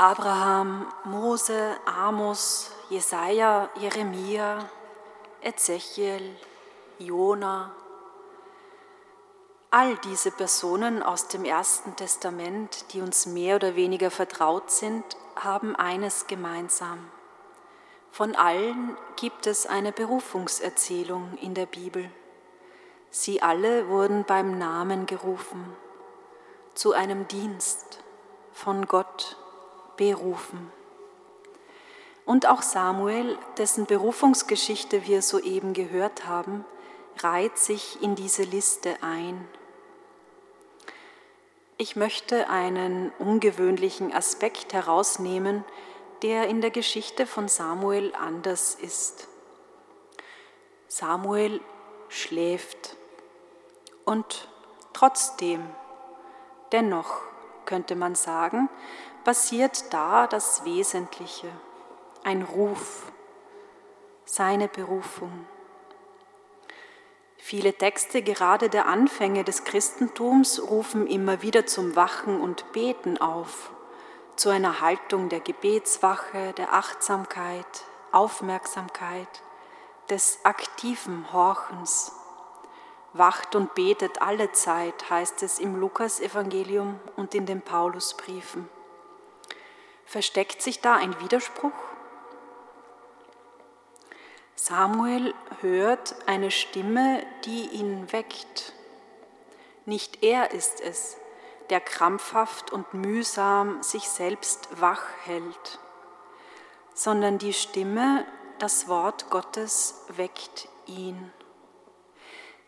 Abraham, Mose, Amos, Jesaja, Jeremia, Ezechiel, Jona. All diese Personen aus dem Ersten Testament, die uns mehr oder weniger vertraut sind, haben eines gemeinsam. Von allen gibt es eine Berufungserzählung in der Bibel. Sie alle wurden beim Namen gerufen, zu einem Dienst von Gott berufen. Und auch Samuel, dessen Berufungsgeschichte wir soeben gehört haben, reiht sich in diese Liste ein. Ich möchte einen ungewöhnlichen Aspekt herausnehmen, der in der Geschichte von Samuel anders ist. Samuel schläft und trotzdem, dennoch könnte man sagen, passiert da das Wesentliche, ein Ruf, seine Berufung. Viele Texte, gerade der Anfänge des Christentums, rufen immer wieder zum Wachen und Beten auf, zu einer Haltung der Gebetswache, der Achtsamkeit, Aufmerksamkeit, des aktiven Horchens. Wacht und betet alle Zeit, heißt es im Lukasevangelium und in den Paulusbriefen. Versteckt sich da ein Widerspruch? Samuel hört eine Stimme, die ihn weckt. Nicht er ist es, der krampfhaft und mühsam sich selbst wach hält, sondern die Stimme, das Wort Gottes weckt ihn.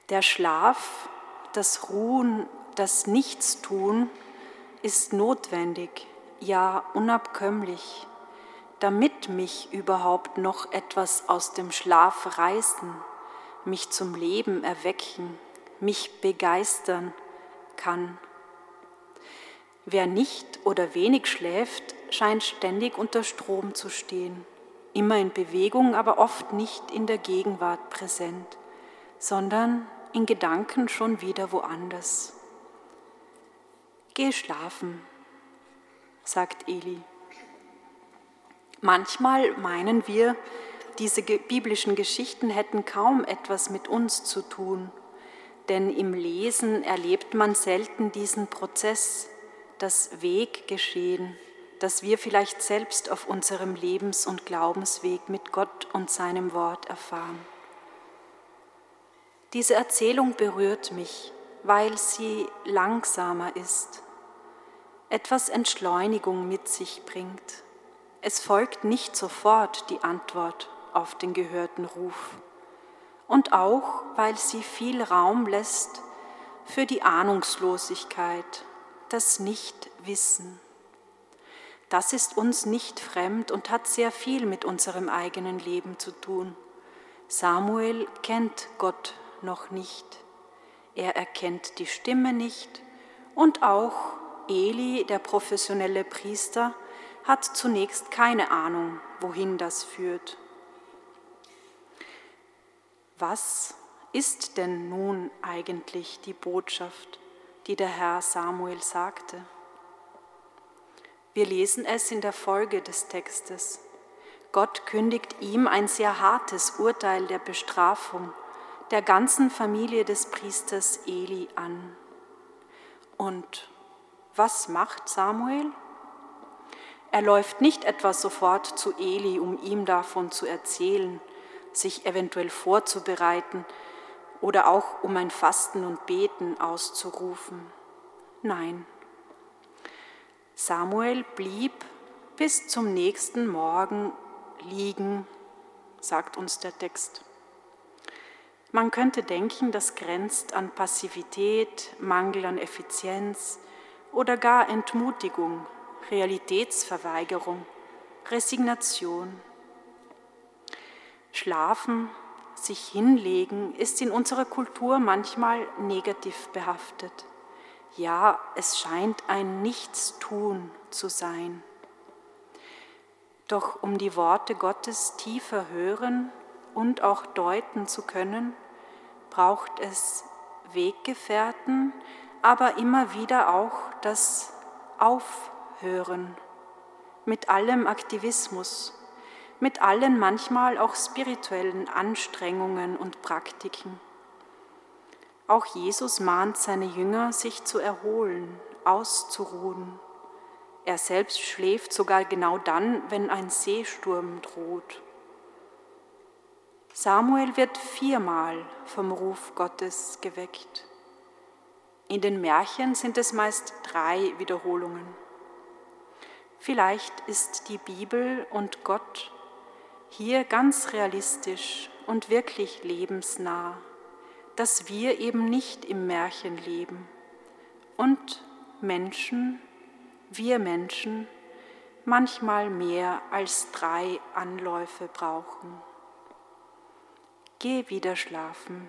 Der Schlaf, das Ruhen, das Nichtstun ist notwendig, ja unabkömmlich, damit mich überhaupt noch etwas aus dem Schlaf reißen, mich zum Leben erwecken, mich begeistern kann. Wer nicht oder wenig schläft, scheint ständig unter Strom zu stehen, immer in Bewegung, aber oft nicht in der Gegenwart präsent, sondern in Gedanken schon wieder woanders. Geh schlafen, sagt Eli. Manchmal meinen wir, diese biblischen Geschichten hätten kaum etwas mit uns zu tun, denn im Lesen erlebt man selten diesen Prozess, das Weggeschehen, das wir vielleicht selbst auf unserem Lebens- und Glaubensweg mit Gott und seinem Wort erfahren. Diese Erzählung berührt mich, weil sie langsamer ist etwas Entschleunigung mit sich bringt. Es folgt nicht sofort die Antwort auf den gehörten Ruf. Und auch, weil sie viel Raum lässt für die Ahnungslosigkeit, das Nichtwissen. Das ist uns nicht fremd und hat sehr viel mit unserem eigenen Leben zu tun. Samuel kennt Gott noch nicht. Er erkennt die Stimme nicht und auch Eli, der professionelle Priester, hat zunächst keine Ahnung, wohin das führt. Was ist denn nun eigentlich die Botschaft, die der Herr Samuel sagte? Wir lesen es in der Folge des Textes. Gott kündigt ihm ein sehr hartes Urteil der Bestrafung der ganzen Familie des Priesters Eli an. Und was macht Samuel? Er läuft nicht etwa sofort zu Eli, um ihm davon zu erzählen, sich eventuell vorzubereiten oder auch um ein Fasten und Beten auszurufen. Nein, Samuel blieb bis zum nächsten Morgen liegen, sagt uns der Text. Man könnte denken, das grenzt an Passivität, Mangel an Effizienz, oder gar Entmutigung, Realitätsverweigerung, Resignation. Schlafen, sich hinlegen ist in unserer Kultur manchmal negativ behaftet. Ja, es scheint ein Nichtstun zu sein. Doch um die Worte Gottes tiefer hören und auch deuten zu können, braucht es Weggefährten, aber immer wieder auch das Aufhören, mit allem Aktivismus, mit allen manchmal auch spirituellen Anstrengungen und Praktiken. Auch Jesus mahnt seine Jünger, sich zu erholen, auszuruhen. Er selbst schläft sogar genau dann, wenn ein Seesturm droht. Samuel wird viermal vom Ruf Gottes geweckt. In den Märchen sind es meist drei Wiederholungen. Vielleicht ist die Bibel und Gott hier ganz realistisch und wirklich lebensnah, dass wir eben nicht im Märchen leben und Menschen, wir Menschen, manchmal mehr als drei Anläufe brauchen. Geh wieder schlafen.